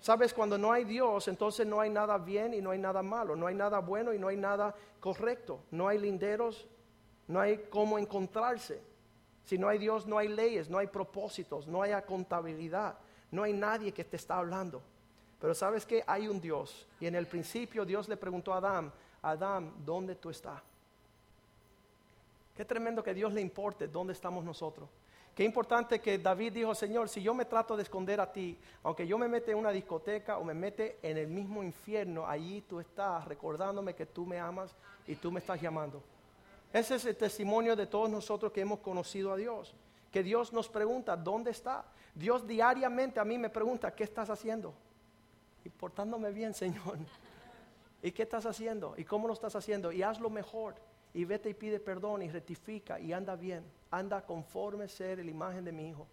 Sabes, cuando no hay Dios, entonces no hay nada bien y no hay nada malo, no hay nada bueno y no hay nada correcto, no hay linderos no hay cómo encontrarse. Si no hay Dios, no hay leyes, no hay propósitos, no hay contabilidad, no hay nadie que te está hablando. Pero sabes que hay un Dios. Y en el principio Dios le preguntó a Adán, Adán, ¿dónde tú estás? Qué tremendo que Dios le importe dónde estamos nosotros. Qué importante que David dijo, Señor, si yo me trato de esconder a ti, aunque yo me mete en una discoteca o me mete en el mismo infierno, allí tú estás recordándome que tú me amas y tú me estás llamando. Ese es el testimonio de todos nosotros que hemos conocido a Dios. Que Dios nos pregunta, ¿dónde está? Dios diariamente a mí me pregunta, ¿qué estás haciendo? Y portándome bien, Señor. ¿Y qué estás haciendo? ¿Y cómo lo estás haciendo? Y hazlo mejor. Y vete y pide perdón y rectifica y anda bien. Anda conforme ser la imagen de mi Hijo.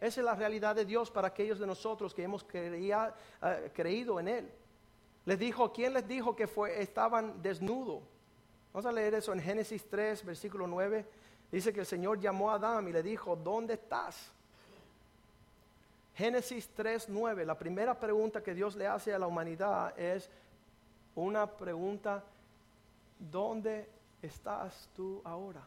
Esa es la realidad de Dios para aquellos de nosotros que hemos eh, creído en Él. Les dijo, ¿quién les dijo que fue, estaban desnudos? Vamos a leer eso en Génesis 3, versículo 9. Dice que el Señor llamó a Adán y le dijo, ¿dónde estás? Génesis 3, 9. La primera pregunta que Dios le hace a la humanidad es una pregunta, ¿dónde estás tú ahora?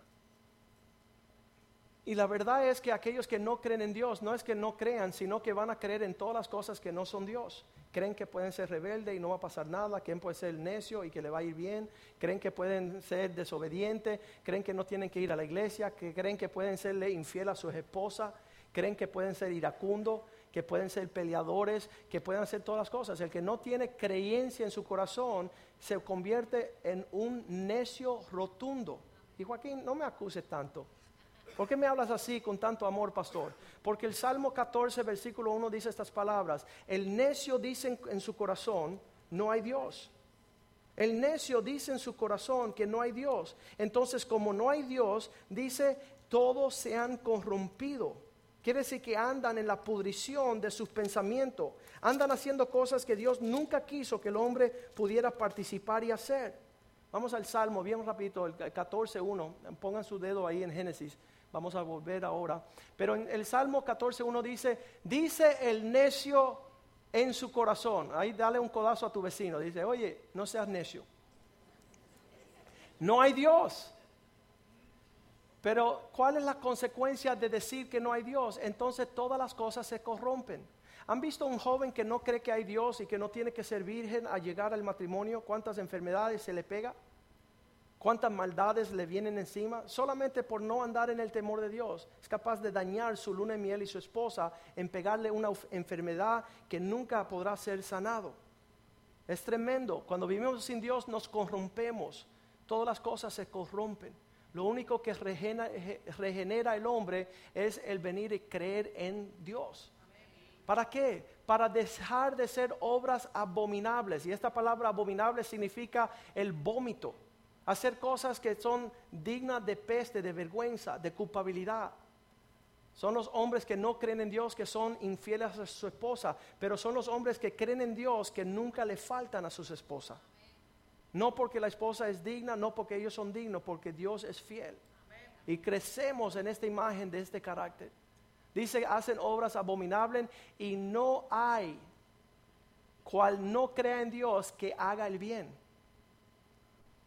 Y la verdad es que aquellos que no creen en Dios no es que no crean, sino que van a creer en todas las cosas que no son Dios creen que pueden ser rebeldes y no va a pasar nada, creen que pueden ser necio y que le va a ir bien, creen que pueden ser desobedientes, creen que no tienen que ir a la iglesia, que creen que pueden serle infiel a sus esposas, creen que pueden ser iracundos, que pueden ser peleadores, que pueden hacer todas las cosas. El que no tiene creencia en su corazón se convierte en un necio rotundo. Y Joaquín, no me acuses tanto. ¿Por qué me hablas así con tanto amor, pastor? Porque el Salmo 14, versículo 1 dice estas palabras. El necio dice en, su corazón, no hay Dios. El necio dice en su corazón que no hay Dios. Entonces, como no hay Dios, dice, todos se han corrompido. Quiere decir que andan en la pudrición de sus pensamientos. Andan haciendo cosas que Dios nunca quiso que el hombre pudiera participar y hacer. Vamos al Salmo, bien rapidito, el 14.1. Pongan su dedo ahí en Génesis. Vamos a volver ahora. Pero en el Salmo 14.1 dice, dice el necio en su corazón. Ahí dale un codazo a tu vecino. Dice, oye, no seas necio. No hay Dios. Pero ¿cuál es la consecuencia de decir que no hay Dios? Entonces todas las cosas se corrompen. ¿Han visto un joven que no cree que hay Dios y que no tiene que ser virgen a llegar al matrimonio? ¿Cuántas enfermedades se le pega? ¿Cuántas maldades le vienen encima? Solamente por no andar en el temor de Dios. Es capaz de dañar su luna de miel y su esposa en pegarle una enfermedad que nunca podrá ser sanado. Es tremendo. Cuando vivimos sin Dios nos corrompemos. Todas las cosas se corrompen. Lo único que regenera, regenera el hombre es el venir y creer en Dios. ¿Para qué? Para dejar de ser obras abominables. Y esta palabra abominable significa el vómito. Hacer cosas que son dignas de peste, de vergüenza, de culpabilidad. Son los hombres que no creen en Dios, que son infieles a su esposa, pero son los hombres que creen en Dios, que nunca le faltan a sus esposas. No porque la esposa es digna, no porque ellos son dignos, porque Dios es fiel. Y crecemos en esta imagen de este carácter. Dice, hacen obras abominables y no hay cual no crea en Dios que haga el bien.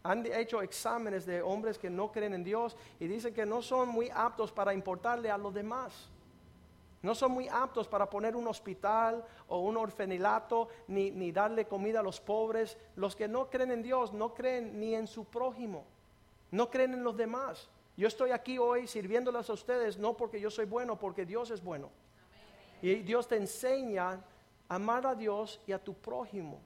Han hecho exámenes de hombres que no creen en Dios y dicen que no son muy aptos para importarle a los demás. No son muy aptos para poner un hospital o un orfanilato ni, darle comida a los pobres. Los que no creen en Dios no creen ni en su prójimo, no creen en los demás. Yo estoy aquí hoy sirviéndoles a ustedes no porque yo soy bueno, porque Dios es bueno. Y Dios te enseña a amar a Dios y a tu prójimo.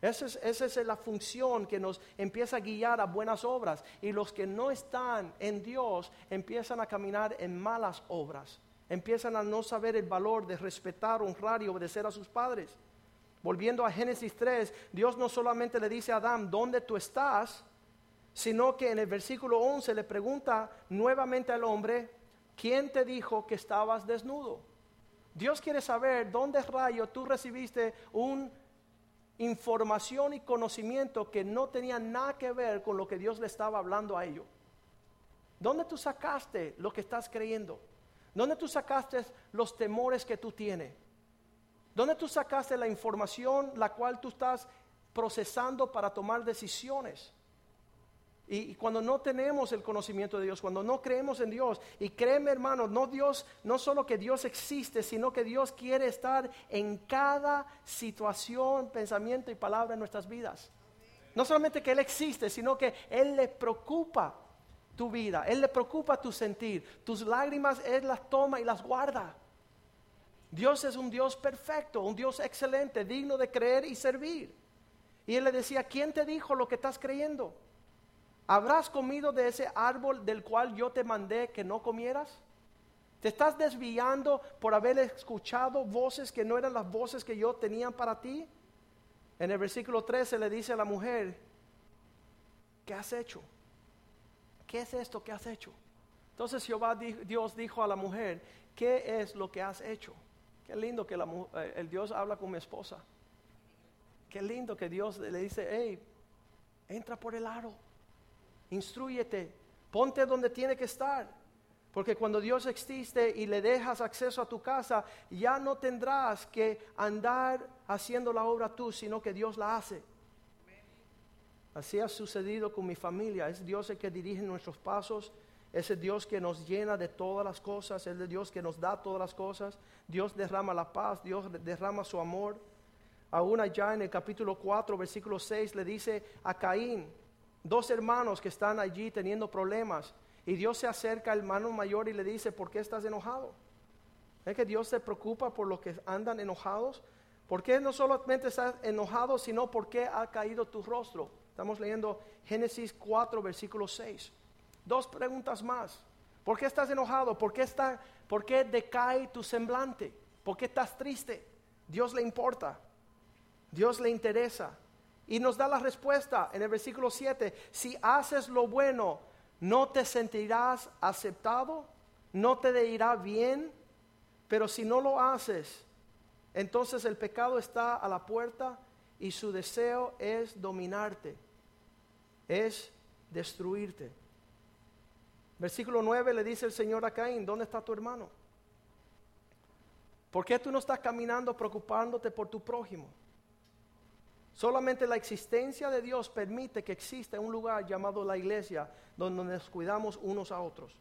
Esa es, esa es, la función que nos empieza a guiar a buenas obras. Y los que no están en Dios empiezan a caminar en malas obras. Empiezan a no saber el valor de respetar, honrar y obedecer a sus padres. Volviendo a Génesis 3, Dios no solamente le dice a Adán, ¿dónde tú estás? sino que en el versículo 11 le pregunta nuevamente al hombre, ¿quién te dijo que estabas desnudo? Dios quiere saber dónde rayo tú recibiste una información y conocimiento que no tenía nada que ver con lo que Dios le estaba hablando a ellos. ¿Dónde tú sacaste lo que estás creyendo? ¿Dónde tú sacaste los temores que tú tienes? ¿Dónde tú sacaste la información la cual tú estás procesando para tomar decisiones? Y, cuando no tenemos el conocimiento de Dios, cuando no creemos en Dios, y créeme hermano, no Dios, no solo que Dios existe, sino que Dios quiere estar en cada situación, pensamiento y palabra en nuestras vidas. No solamente que Él existe, sino que Él le preocupa tu vida, Él le preocupa tu sentir, tus lágrimas Él las toma y las guarda. Dios es un Dios perfecto, un Dios excelente, digno de creer y servir. Y Él le decía, ¿quién te dijo lo que estás creyendo? ¿Habrás comido de ese árbol del cual yo te mandé que no comieras? ¿Te estás desviando por haber escuchado voces que no eran las voces que yo tenía para ti? En el versículo 13 le dice a la mujer, ¿qué has hecho? ¿Qué es esto que has hecho? Entonces Jehová Dios dijo a la mujer, ¿qué es lo que has hecho? Qué lindo que eh, el Dios habla con mi esposa. Qué lindo que Dios le dice, hey, entra por el aro instruyete, ponte donde tiene que estar. Porque cuando Dios existe y le dejas acceso a tu casa, ya no tendrás que andar haciendo la obra tú, sino que Dios la hace. Así ha sucedido con mi familia. Es Dios el que dirige nuestros pasos. Es el Dios que nos llena de todas las cosas. Es el Dios que nos da todas las cosas. Dios derrama la paz. Dios derrama su amor. Aún allá en el capítulo 4, versículo 6, le dice a Caín, dos hermanos que están allí teniendo problemas y Dios se acerca al hermano mayor y le dice, ¿por qué estás enojado? Es que Dios se preocupa por los que andan enojados. ¿Por qué no solamente estás enojado, sino por qué ha caído tu rostro? Estamos leyendo Génesis 4, versículo 6. Dos preguntas más. ¿Por qué estás enojado? ¿Por qué, está, ¿Por qué decae tu semblante? ¿Por qué estás triste? Dios le importa. Dios le interesa. Y nos da la respuesta en el versículo 7, si haces lo bueno, no te sentirás aceptado, no te irá bien, pero si no lo haces, entonces el pecado está a la puerta y su deseo es dominarte, es destruirte. Versículo 9 le dice el Señor a Caín, ¿dónde está tu hermano? ¿Por qué tú no estás caminando preocupándote por tu prójimo? Solamente la existencia de Dios permite que exista un lugar llamado la iglesia donde nos cuidamos unos a otros,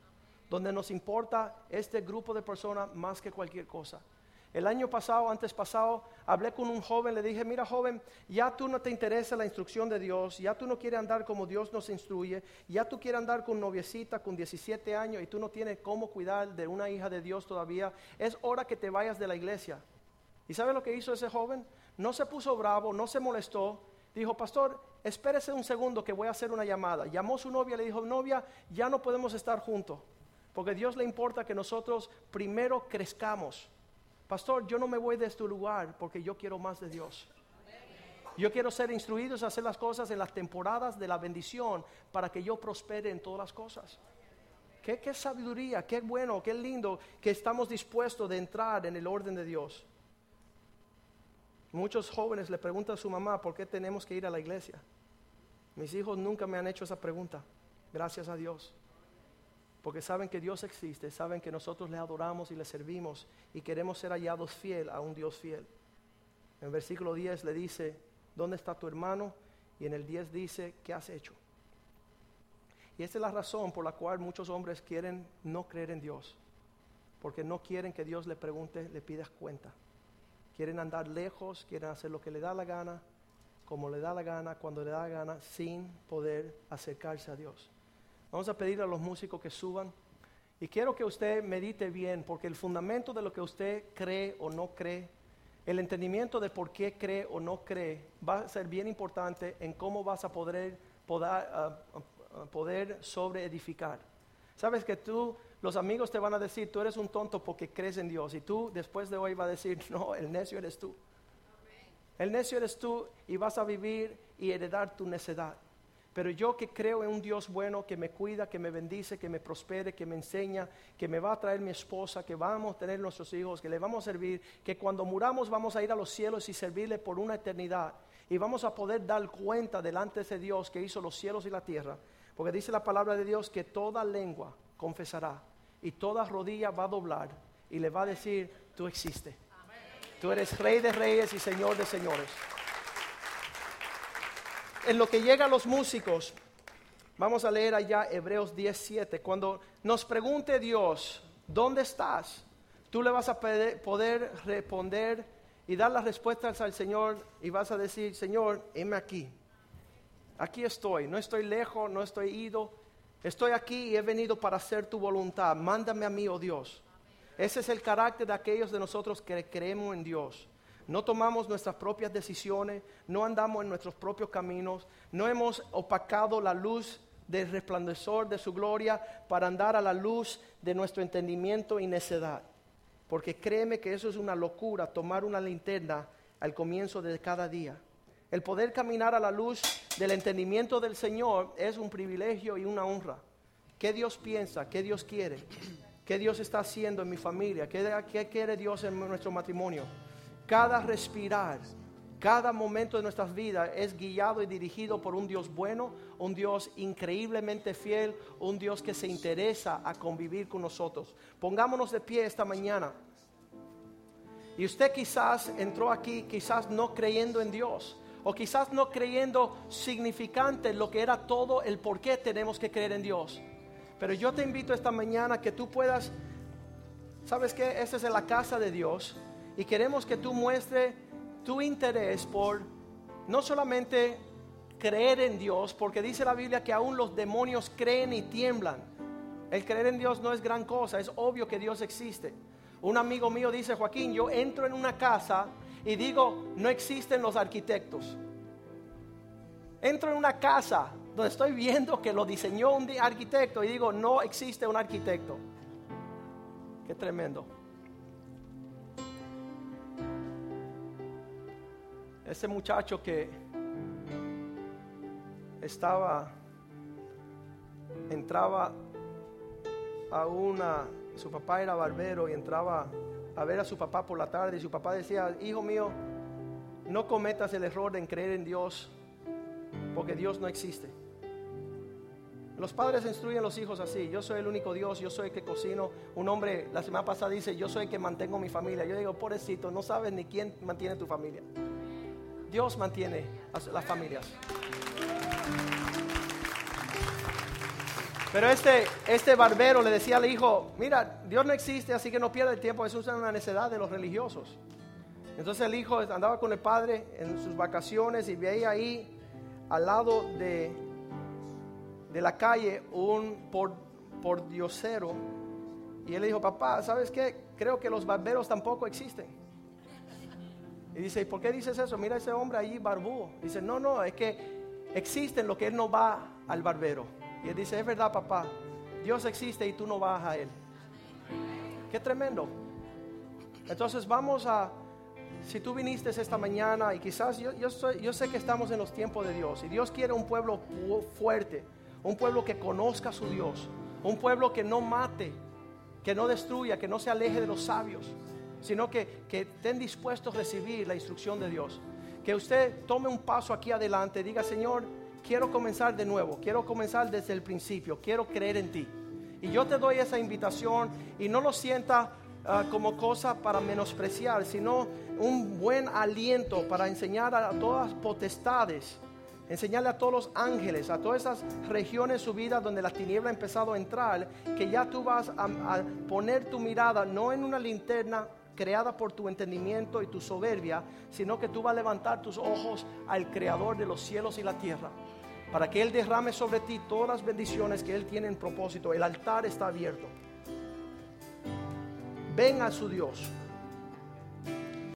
donde nos importa este grupo de personas más que cualquier cosa. El año pasado, antes pasado, hablé con un joven, le dije, mira joven, ya tú no te interesa la instrucción de Dios, ya tú no quieres andar como Dios nos instruye, ya tú quieres andar con noviecita con 17 años y tú no tienes cómo cuidar de una hija de Dios todavía, es hora que te vayas de la iglesia. ¿Y sabe lo que hizo ese joven? No se puso bravo, no se molestó, dijo, pastor, espérese un segundo que voy a hacer una llamada. Llamó su novia, le dijo, novia, ya no podemos estar juntos, porque Dios le importa que nosotros primero crezcamos pastor, yo no me voy de este lugar porque yo quiero más de Dios. Yo quiero ser instruido a hacer las cosas en las temporadas de la bendición para que yo prospere en todas las cosas. Qué, qué sabiduría, qué bueno, qué lindo que estamos dispuestos de entrar en el orden de Dios. Muchos jóvenes le preguntan a su mamá por qué tenemos que ir a la iglesia. Mis hijos nunca me han hecho esa pregunta, gracias a Dios porque saben que Dios existe, saben que nosotros le adoramos y le servimos y queremos ser hallados fiel a un Dios fiel. En versículo 10 le dice, ¿dónde está tu hermano? Y en el 10 dice, ¿qué has hecho? Y esta es la razón por la cual muchos hombres quieren no creer en Dios, porque no quieren que Dios le pregunte, le pidas cuenta. Quieren andar lejos, quieren hacer lo que le da la gana, como le da la gana, cuando le da la gana, sin poder acercarse a Dios. Vamos a pedir a los músicos que suban. Y quiero que usted medite bien, porque el fundamento de lo que usted cree o no cree, el entendimiento de por qué cree o no cree, va a ser bien importante en cómo vas a poder, poder, poder sobre edificar. Sabes que tú, los amigos te van a decir, tú eres un tonto porque crees en Dios. Y tú después de hoy vas a decir, no, el necio eres tú. El necio eres tú y vas a vivir y heredar tu necedad. Pero yo que creo en un Dios bueno que me cuida, que me bendice, que me prospere, que me enseña, que me va a traer mi esposa, que vamos a tener nuestros hijos, que le vamos a servir, que cuando muramos vamos a ir a los cielos y servirle por una eternidad. Y vamos a poder dar cuenta delante de Dios que hizo los cielos y la tierra. Porque dice la palabra de Dios que toda lengua confesará y toda rodilla va a doblar y le va a decir, tú existes. Tú eres rey de reyes y señor de señores en lo que llega a los músicos, vamos a leer allá Hebreos 17. Cuando nos pregunte Dios, ¿dónde estás? Tú le vas a poder responder y dar las respuestas al Señor y vas a decir, Señor, heme aquí. Aquí estoy, no estoy lejos, no estoy ido. Estoy aquí y he venido para hacer tu voluntad. Mándame a mí, oh Dios. Ese es el carácter de aquellos de nosotros que creemos en Dios. No tomamos nuestras propias decisiones, no andamos en nuestros propios caminos, no hemos opacado la luz del resplandecor de su gloria para andar a la luz de nuestro entendimiento y necedad. Porque créeme que eso es una locura, tomar una linterna al comienzo de cada día. El poder caminar a la luz del entendimiento del Señor es un privilegio y una honra. ¿Qué Dios piensa? ¿Qué Dios quiere? ¿Qué Dios está haciendo en mi familia? ¿Qué, qué quiere Dios en nuestro matrimonio? Cada respirar, cada momento de nuestras vidas es guiado y dirigido por un Dios bueno, un Dios increíblemente fiel, un Dios que se interesa a convivir con nosotros. Pongámonos de pie esta mañana. Y usted quizás entró aquí, quizás no creyendo en Dios, o quizás no creyendo significante lo que era todo el por qué tenemos que creer en Dios. Pero yo te invito esta mañana que tú puedas, ¿sabes qué? Esta es la casa de Dios y queremos que tú muestres tu interés por no solamente creer en Dios, porque dice la Biblia que aún los demonios creen y tiemblan. El creer en Dios no es gran cosa, es obvio que Dios existe. Un amigo mío dice, Joaquín, yo entro en una casa y digo, no existen los arquitectos. Entro en una casa donde estoy viendo que lo diseñó un arquitecto y digo, no existe un arquitecto. Qué tremendo. Ese muchacho que estaba, entraba a una, su papá era barbero y entraba a ver a su papá por la tarde y su papá decía, hijo mío, no cometas el error de creer en Dios, porque Dios no existe. Los padres instruyen a los hijos así, yo soy el único Dios, yo soy el que cocino. Un hombre la semana pasada dice, yo soy el que mantengo mi familia. Yo digo, pobrecito, no sabes ni quién mantiene tu familia. Dios mantiene a las familias. Pero este, este barbero le decía al hijo, mira, Dios no existe, así que no pierda el tiempo, eso es una necedad de los religiosos. Entonces el hijo andaba con el padre en sus vacaciones y veía ahí al lado de, de la calle un por, por diosero. Y él le dijo, papá, ¿sabes qué? Creo que los barberos tampoco existen. Y dice, ¿y por qué dices eso? Mira ese hombre ahí barbudo. Dice, no, no, es que existen lo que él no va al barbero. Y él dice, es verdad, papá, Dios existe y tú no vas a él. Qué tremendo. Entonces vamos a, si tú viniste esta mañana y quizás yo, yo, yo sé que estamos en los tiempos de Dios y Dios quiere un pueblo fuerte, un pueblo que conozca a su Dios, un pueblo que no mate, que no destruya, que no se aleje de los sabios sino que, que estén dispuestos a recibir la instrucción de Dios. Que usted tome un paso aquí adelante, diga, Señor, quiero comenzar de nuevo, quiero comenzar desde el principio, quiero creer en ti. Y yo te doy esa invitación y no lo sienta ah, como cosa para menospreciar, sino un buen aliento para enseñar a todas las potestades, enseñarle a todos los ángeles, a todas esas regiones de su vida donde la tiniebla ha empezado a entrar, que ya tú vas a poner tu mirada no en una linterna creada por tu entendimiento y tu soberbia, sino que tú vas a levantar tus ojos al Creador de los cielos y la tierra, para que Él derrame sobre ti todas las bendiciones que Él tiene en propósito. El altar está abierto. Ven a su Dios,